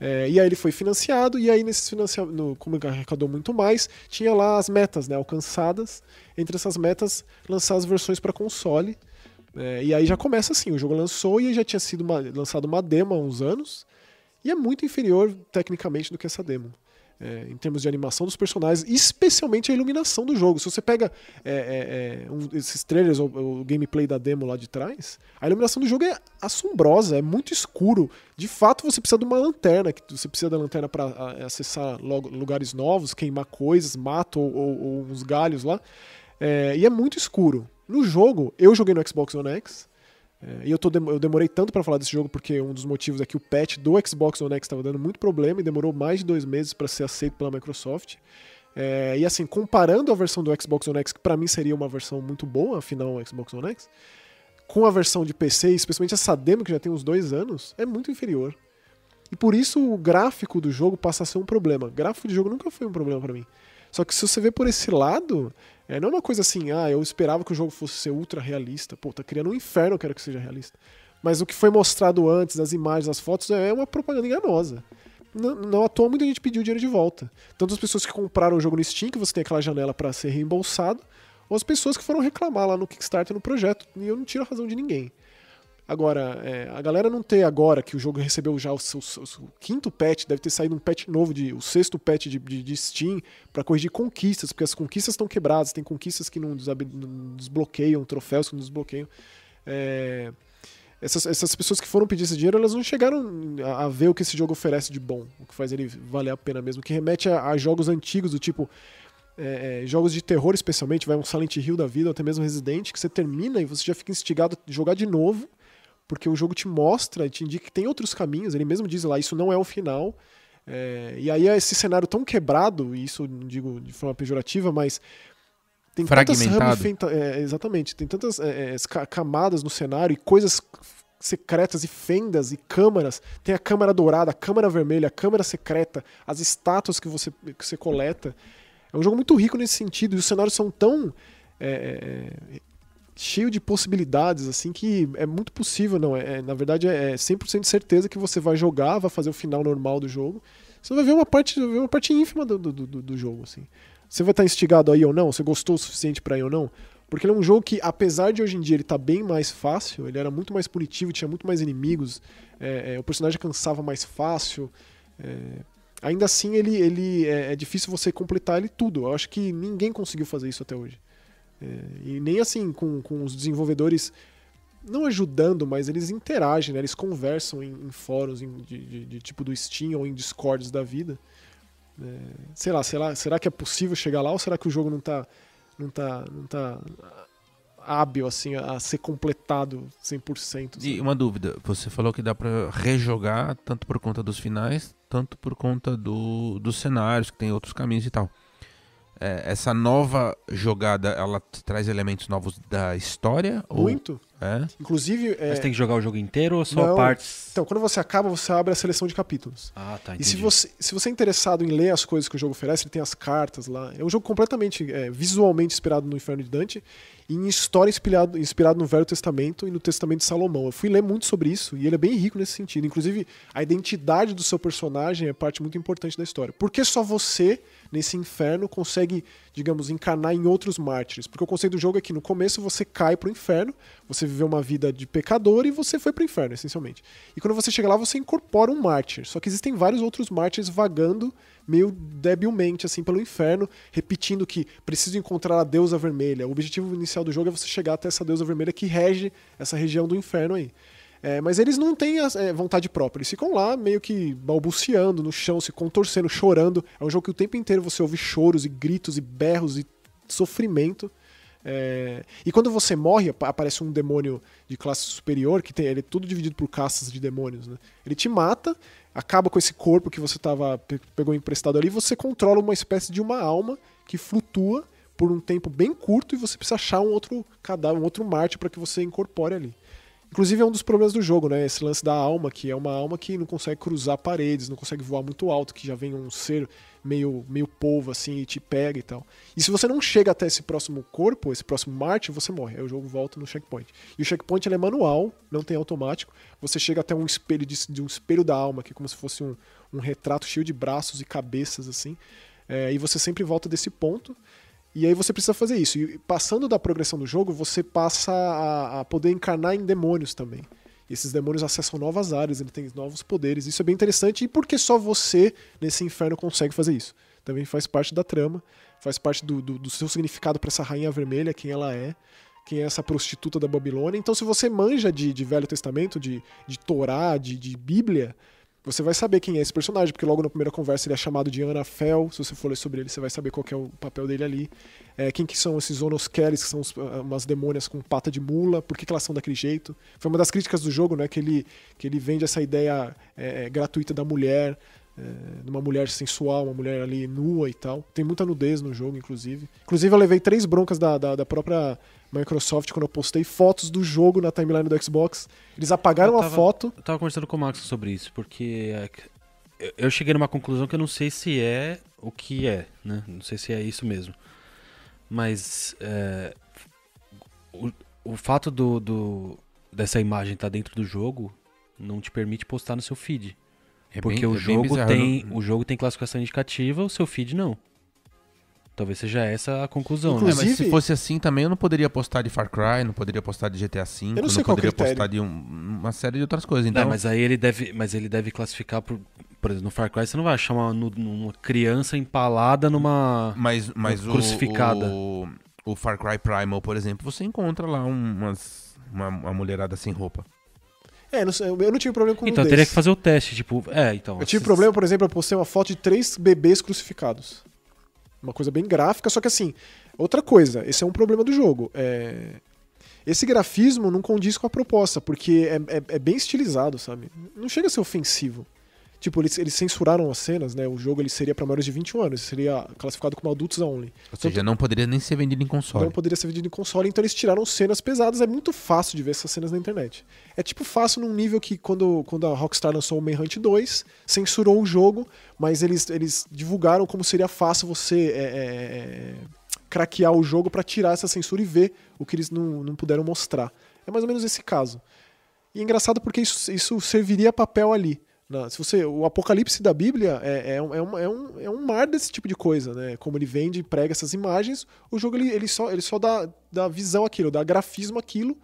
É, e aí ele foi financiado, e aí nesses financiamentos, como arrecadou muito mais, tinha lá as metas né, alcançadas. Entre essas metas, lançar as versões para console. É, e aí já começa assim, o jogo lançou e já tinha sido uma, lançado uma demo há uns anos, e é muito inferior tecnicamente do que essa demo. É, em termos de animação dos personagens, especialmente a iluminação do jogo. Se você pega é, é, é, um, esses trailers ou o gameplay da demo lá de trás, a iluminação do jogo é assombrosa, é muito escuro. De fato, você precisa de uma lanterna, que você precisa da lanterna para acessar lugares novos, queimar coisas, mato ou, ou, ou uns galhos lá. É, e é muito escuro. No jogo, eu joguei no Xbox One X, é, e eu, tô, eu demorei tanto para falar desse jogo porque um dos motivos é que o patch do Xbox One X estava dando muito problema e demorou mais de dois meses para ser aceito pela Microsoft. É, e assim, comparando a versão do Xbox One X, que para mim seria uma versão muito boa, afinal, o Xbox One X, com a versão de PC, especialmente essa demo que já tem uns dois anos, é muito inferior. E por isso o gráfico do jogo passa a ser um problema. Gráfico de jogo nunca foi um problema para mim. Só que se você vê por esse lado, é, não é uma coisa assim, ah, eu esperava que o jogo fosse ser ultra realista. Pô, tá criando um inferno, eu quero que seja realista. Mas o que foi mostrado antes, as imagens, as fotos, é uma propaganda enganosa. Não, não à toa, muita gente pediu dinheiro de volta. Tanto as pessoas que compraram o jogo no Steam, que você tem aquela janela para ser reembolsado, ou as pessoas que foram reclamar lá no Kickstarter no projeto. E eu não tiro a razão de ninguém. Agora, é, a galera não ter agora que o jogo recebeu já o, seu, o, o quinto patch, deve ter saído um patch novo, de, o sexto patch de, de, de Steam, para corrigir conquistas, porque as conquistas estão quebradas, tem conquistas que não, não desbloqueiam, troféus que não desbloqueiam. É, essas, essas pessoas que foram pedir esse dinheiro, elas não chegaram a, a, ver o que esse jogo oferece de bom, o que faz ele valer a pena mesmo, que remete a, a jogos antigos do tipo. É, jogos de terror, especialmente, vai um Silent Hill da vida, ou até mesmo Resident, que você termina e você já fica instigado a jogar de novo porque o jogo te mostra, te indica que tem outros caminhos. Ele mesmo diz lá, isso não é o final. É, e aí é esse cenário tão quebrado, e isso não digo de forma pejorativa, mas tem
Fragmentado.
tantas é, exatamente, tem tantas é, camadas no cenário e coisas secretas e fendas e câmaras. Tem a câmara dourada, a câmara vermelha, a câmara secreta, as estátuas que você, que você coleta. É um jogo muito rico nesse sentido, e os cenários são tão é, cheio de possibilidades, assim, que é muito possível, não, é, na verdade é 100% de certeza que você vai jogar, vai fazer o final normal do jogo, você vai ver uma parte, uma parte ínfima do, do, do, do jogo, assim. Você vai estar instigado aí ou não, você gostou o suficiente para ir ou não, porque ele é um jogo que, apesar de hoje em dia ele tá bem mais fácil, ele era muito mais punitivo, tinha muito mais inimigos, é, é, o personagem cansava mais fácil, ainda assim ele, ele é, difícil você completar ele tudo, eu acho que ninguém conseguiu fazer isso até hoje. É, e nem assim com, com os desenvolvedores não ajudando, mas eles interagem, né? eles conversam em, em fóruns em, de, de, de, tipo do Steam ou em Discords da vida. É, sei lá, sei lá, será que é possível chegar lá ou será que o jogo não está não tá, não tá hábil, assim, a ser completado 100%.
E
sabe?
uma dúvida, você falou que dá pra rejogar tanto por conta dos finais, tanto por conta do, dos cenários, que tem outros caminhos e tal. É, essa nova jogada, ela traz elementos novos da história? Ou,
Muito.
é?
Inclusive, é,
Mas tem que jogar o jogo inteiro ou só
Não.
partes?
então, quando você acaba, você abre a seleção de capítulos.
Ah, tá,
E
entendi.
se você, se você é interessado em ler as coisas que o jogo oferece, ele tem as cartas lá. É um jogo completamente é, visualmente inspirado no Inferno de Dante e em história inspirado, inspirado no Velho Testamento e no Testamento de Salomão. Eu fui ler muito sobre isso e ele é bem rico nesse sentido. Inclusive, a identidade do seu personagem é parte muito importante da história. Por que só você, nesse inferno, consegue, digamos, encarnar em outros mártires? Porque o conceito do jogo é que no começo você cai pro inferno, você viveu uma vida de pecador e você foi pro inferno, essencialmente. E quando você chega lá, você incorpora um mártir. Só que existem vários outros mártires vagando meio debilmente assim pelo inferno, repetindo que preciso encontrar a deusa vermelha. O objetivo inicial do jogo é você chegar até essa deusa vermelha que rege essa região do inferno aí. É, mas eles não têm as- é, vontade própria, eles ficam lá meio que balbuciando no chão, se contorcendo, chorando. É um jogo que o tempo inteiro você ouve choros e gritos e berros e sofrimento. É, E quando você morre, apa- aparece um demônio de classe superior, que tem, ele é tudo dividido por castas de demônios. Né? Ele te mata, acaba com esse corpo que você tava, pe- pegou emprestado ali, você controla uma espécie de uma alma que flutua por um tempo bem curto e você precisa achar um outro cadáver, um outro Marte para que você incorpore ali. Inclusive é um dos problemas do jogo, né? Esse lance da alma, que é uma alma que não consegue cruzar paredes, não consegue voar muito alto, que já vem um ser meio, meio polvo assim e te pega e tal. E se você não chega até esse próximo corpo, esse próximo Marte, você morre. Aí o jogo volta no checkpoint. E o checkpoint é manual, não tem automático. Você chega até um espelho de, de um espelho da alma, que é como se fosse um, um retrato cheio de braços e cabeças assim. É, e você sempre volta desse ponto. E aí você precisa fazer isso. E passando da progressão do jogo, você passa a, a poder encarnar em demônios também. Esses demônios acessam novas áreas, ele tem novos poderes. Isso é bem interessante. E porque só você, nesse inferno, consegue fazer isso? Também faz parte da trama, faz parte do, do, do seu significado para essa rainha vermelha, quem ela é, quem é essa prostituta da Babilônia. Então, se você manja de, de Velho Testamento, de, de Torá, de, de Bíblia, você vai saber quem é esse personagem, porque logo na primeira conversa ele é chamado de Anafel. Se você for ler sobre ele, você vai saber qual é o papel dele ali. É, quem que são esses Onoskeles, que são os- ah, umas demônias com pata de mula, por que, que elas são daquele jeito? Foi uma das críticas do jogo, né? Que ele, que ele vende essa ideia é, é, gratuita da mulher, é, uma mulher sensual, uma mulher ali nua e tal. Tem muita nudez no jogo, inclusive. Inclusive, eu levei três broncas da, da, da própria Microsoft quando eu postei fotos do jogo na timeline do Xbox. Eles apagaram
Eu
a
tava-
foto.
Eu tava conversando com o Max sobre isso, porque é, eu- cheguei numa conclusão que eu não sei se é o que é, né? Não sei se é isso mesmo. Mas é, o, o fato do, do- dessa imagem estar dentro do jogo não te permite postar no seu feed.
É
Porque
bem-
o
é
jogo tem o jogo tem classificação indicativa, o seu feed não. Talvez seja essa a conclusão,
É,
né?
mas
Inclusive-
se fosse assim também eu não poderia postar de Far Cry, não poderia postar de GTA V,
Eu não sei qual
poderia postar de um- uma série de outras coisas.
Não,
Então,
mas aí ele deve, mas ele deve classificar por, por exemplo, no Far Cry você não vai achar uma, uma criança empalada numa
mas, mas o,
crucificada.
o, o Far Cry Primal, por exemplo, você encontra lá umas, uma, uma mulherada sem roupa.
É, não eu não tive problema com
Então
nudez.
teria que fazer o teste, tipo, é, então.
Eu tive problema, por exemplo, eu postei uma foto de três bebês crucificados. Uma coisa bem gráfica, só que assim, outra coisa, esse é um problema do jogo. É... Esse grafismo não condiz com a proposta, porque é, é- é bem estilizado, sabe? Não chega a ser ofensivo. Tipo, eles, eles censuraram as cenas, né? O jogo ele seria para maiores de 21 anos, seria classificado como adultos only.
Ou seja, não poderia nem ser vendido em console.
Não poderia ser vendido em console, então eles tiraram cenas pesadas. É muito fácil de ver essas cenas na internet. É tipo fácil num nível que quando, quando a Rockstar lançou o Manhunt 2, censurou o jogo, mas eles, eles divulgaram como seria fácil você é, é, é, craquear o jogo pra tirar essa censura e ver o que eles não, não puderam mostrar. É mais ou menos esse caso. E é engraçado porque isso, isso serviria papel ali. Na- se você, o apocalipse da Bíblia é, é, um, é, um, é, um, é um mar desse tipo de coisa, né? Como ele vende e prega essas imagens, o jogo ele, ele só, ele só dá, dá visão àquilo, dá grafismo àquilo,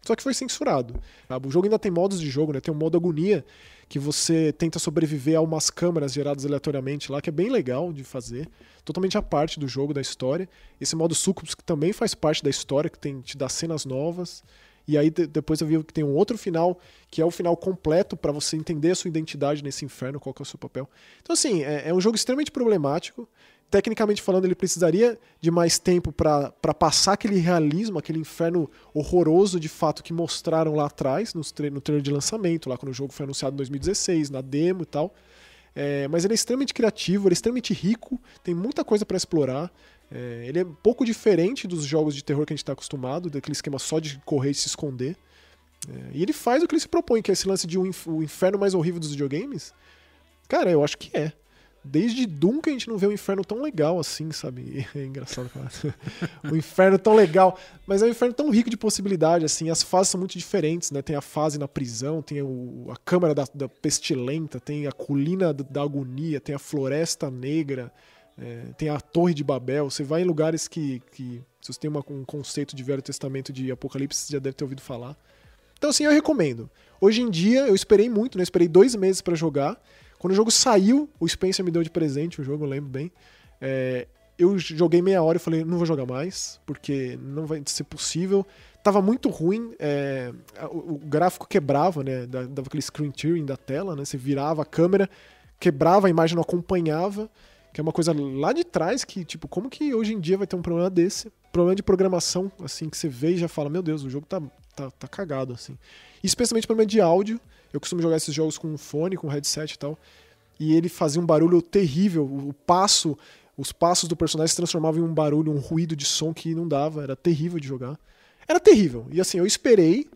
só que foi censurado. sabe? O jogo ainda tem modos de jogo, né? Tem um modo agonia que você tenta sobreviver a umas câmeras geradas aleatoriamente lá, que é bem legal de fazer, totalmente à parte do jogo, da história. Esse modo sucubus que também faz parte da história, que tem te dá cenas novas. E aí de- depois eu vi que tem um outro final, que é o final completo pra você entender a sua identidade nesse inferno, qual que é o seu papel. Então, assim, é, é um jogo extremamente problemático. Tecnicamente falando, ele precisaria de mais tempo pra passar aquele realismo, aquele inferno horroroso de fato que mostraram lá atrás, tra- no trailer de lançamento, lá quando o jogo foi anunciado em 2016, na demo e tal. É, mas ele é extremamente criativo, ele é extremamente rico, tem muita coisa pra explorar. É, ele é um pouco diferente dos jogos de terror que a gente está acostumado, daquele esquema só de correr e se esconder. É, e ele faz o que ele se propõe, que é esse lance de um o inferno mais horrível dos videogames. Cara, eu acho que é. Desde Doom que a gente não vê um inferno tão legal assim, sabe? [laughs] É engraçado falar. [laughs] um inferno tão legal. Mas é um inferno tão rico de possibilidade, assim. As fases são muito diferentes, né? Tem a fase na prisão, tem o- a câmara da, da pestilenta, tem a colina da agonia, tem a floresta negra, é, tem a torre de Babel. Você vai em lugares que, que se você tem uma- um conceito de Velho Testamento de Apocalipse, você já deve ter ouvido falar. Então, assim, eu recomendo. Hoje em dia, eu esperei muito, né? Esperei dois meses pra jogar. Quando o jogo saiu, o Spencer me deu de presente o jogo, eu lembro bem. É, eu joguei meia hora e falei, não vou jogar mais, porque não vai ser possível. Tava muito ruim, é, o, o gráfico quebrava, né? da- Dava aquele screen tearing da tela, né? Você virava a câmera, quebrava, a imagem não acompanhava, que é uma coisa lá de trás que, tipo, como que hoje em dia vai ter um problema desse? Problema de programação, assim, que você vê e já fala, meu Deus, o jogo tá, tá, tá cagado, assim. E especialmente problema de áudio. Eu costumo jogar esses jogos com fone, com headset e tal. E ele fazia um barulho terrível. O passo, os passos do personagem se transformavam em um barulho, um ruído de som que não dava. Era terrível de jogar. Era terrível. E assim, eu esperei.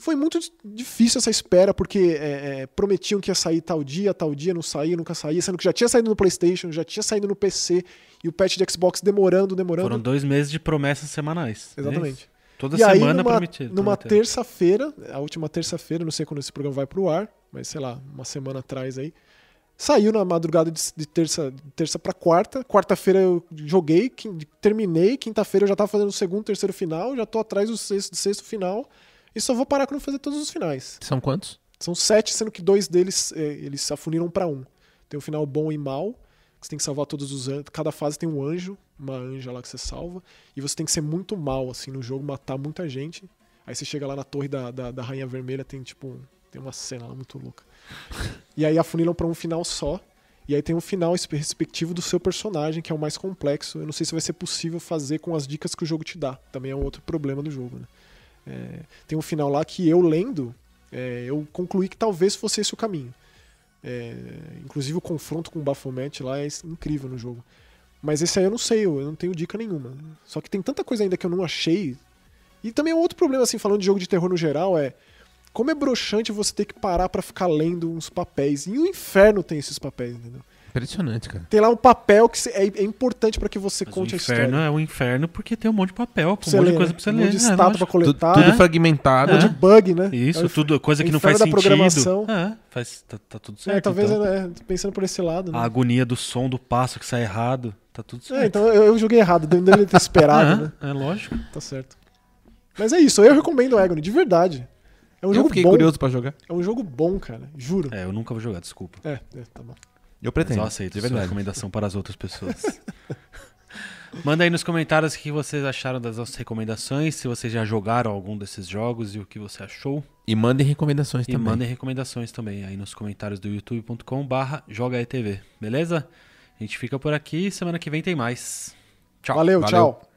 Foi muito difícil essa espera, porque é, é, prometiam que ia sair tal dia, tal dia, não saía, nunca saía, sendo que já tinha saído no PlayStation, já tinha saído no PC, e o patch de Xbox demorando, demorando.
Foram dois meses de promessas semanais. é
Exatamente.
Toda
e aí,
semana
numa,
prometido.
numa
prometendo.
terça-feira, a última terça-feira, não sei quando esse programa vai pro ar, mas sei lá, uma semana atrás aí, saiu na madrugada de, terça, de terça para quarta. Quarta-feira eu joguei, terminei. Quinta-feira eu já tava fazendo o segundo, terceiro final, já tô atrás do sexto, do sexto final. E só vou parar quando fazer todos os finais.
São quantos?
São sete, sendo que dois deles eh, eles se afuniram pra um. Tem o final bom e mal, que você tem que salvar todos os anjos. Cada fase tem um anjo, uma anja lá que você salva. E você tem que ser muito mal, assim, no jogo, matar muita gente. Aí você chega lá na torre da, da, da Rainha Vermelha, tem tipo. Tem uma cena lá muito louca. [laughs] E aí afunilam pra um final só. E aí tem um final espe- respectivo do seu personagem, que é o mais complexo. Eu não sei se vai ser possível fazer com as dicas que o jogo te dá. Também é um outro problema do jogo, né? É, tem um final lá que eu lendo, é, eu concluí que talvez fosse esse o caminho. É, inclusive o confronto com o Baphomet lá é incrível no jogo. Mas esse aí eu não sei, eu não tenho dica nenhuma. Só que tem tanta coisa ainda que eu não achei. E também um outro problema, assim, falando de jogo de terror no geral, é como é broxante você ter que parar pra ficar lendo uns papéis. E o inferno tem esses papéis, entendeu?
Impressionante, cara.
Tem lá um papel que cê- é, é importante pra que você
Mas
conte
o
a história.
inferno é um inferno porque tem um monte de papel,
Pra
um monte de coisa
né?
pra você
um
ler.
monte de
É,
estátua pra
lógico.
Tu-
coletar,
tudo
É.
fragmentado.
um monte de bug, né?
Isso,
É o
tudo, coisa que não faz
da
sentido.
programação.
É, faz, tá, tá tudo certo.
É, talvez
então.
é, pensando por esse lado, né?
A agonia do som do passo que sai errado, tá tudo certo.
É, então eu, eu joguei errado, deveria ter esperado, [laughs] né?
é, é lógico.
Tá certo. Mas é isso, eu recomendo o Agony, de verdade. É um
eu
jogo
fiquei
bom.
curioso pra jogar.
É um jogo bom, cara. Juro.
É, eu nunca vou jogar, desculpa.
É, é, tá bom.
Eu
Mas
pretendo.
eu aceito
de
sua
verdade.
recomendação para as outras pessoas. [laughs] Manda aí nos comentários o que vocês acharam das nossas recomendações, se vocês já jogaram algum desses jogos e o que você achou.
E mandem recomendações
E
também.
mandem recomendações também aí nos comentários do youtube.com barra jogaetv, beleza? A gente fica por aqui, semana que vem tem mais. Tchau.
Valeu,
Valeu.
tchau.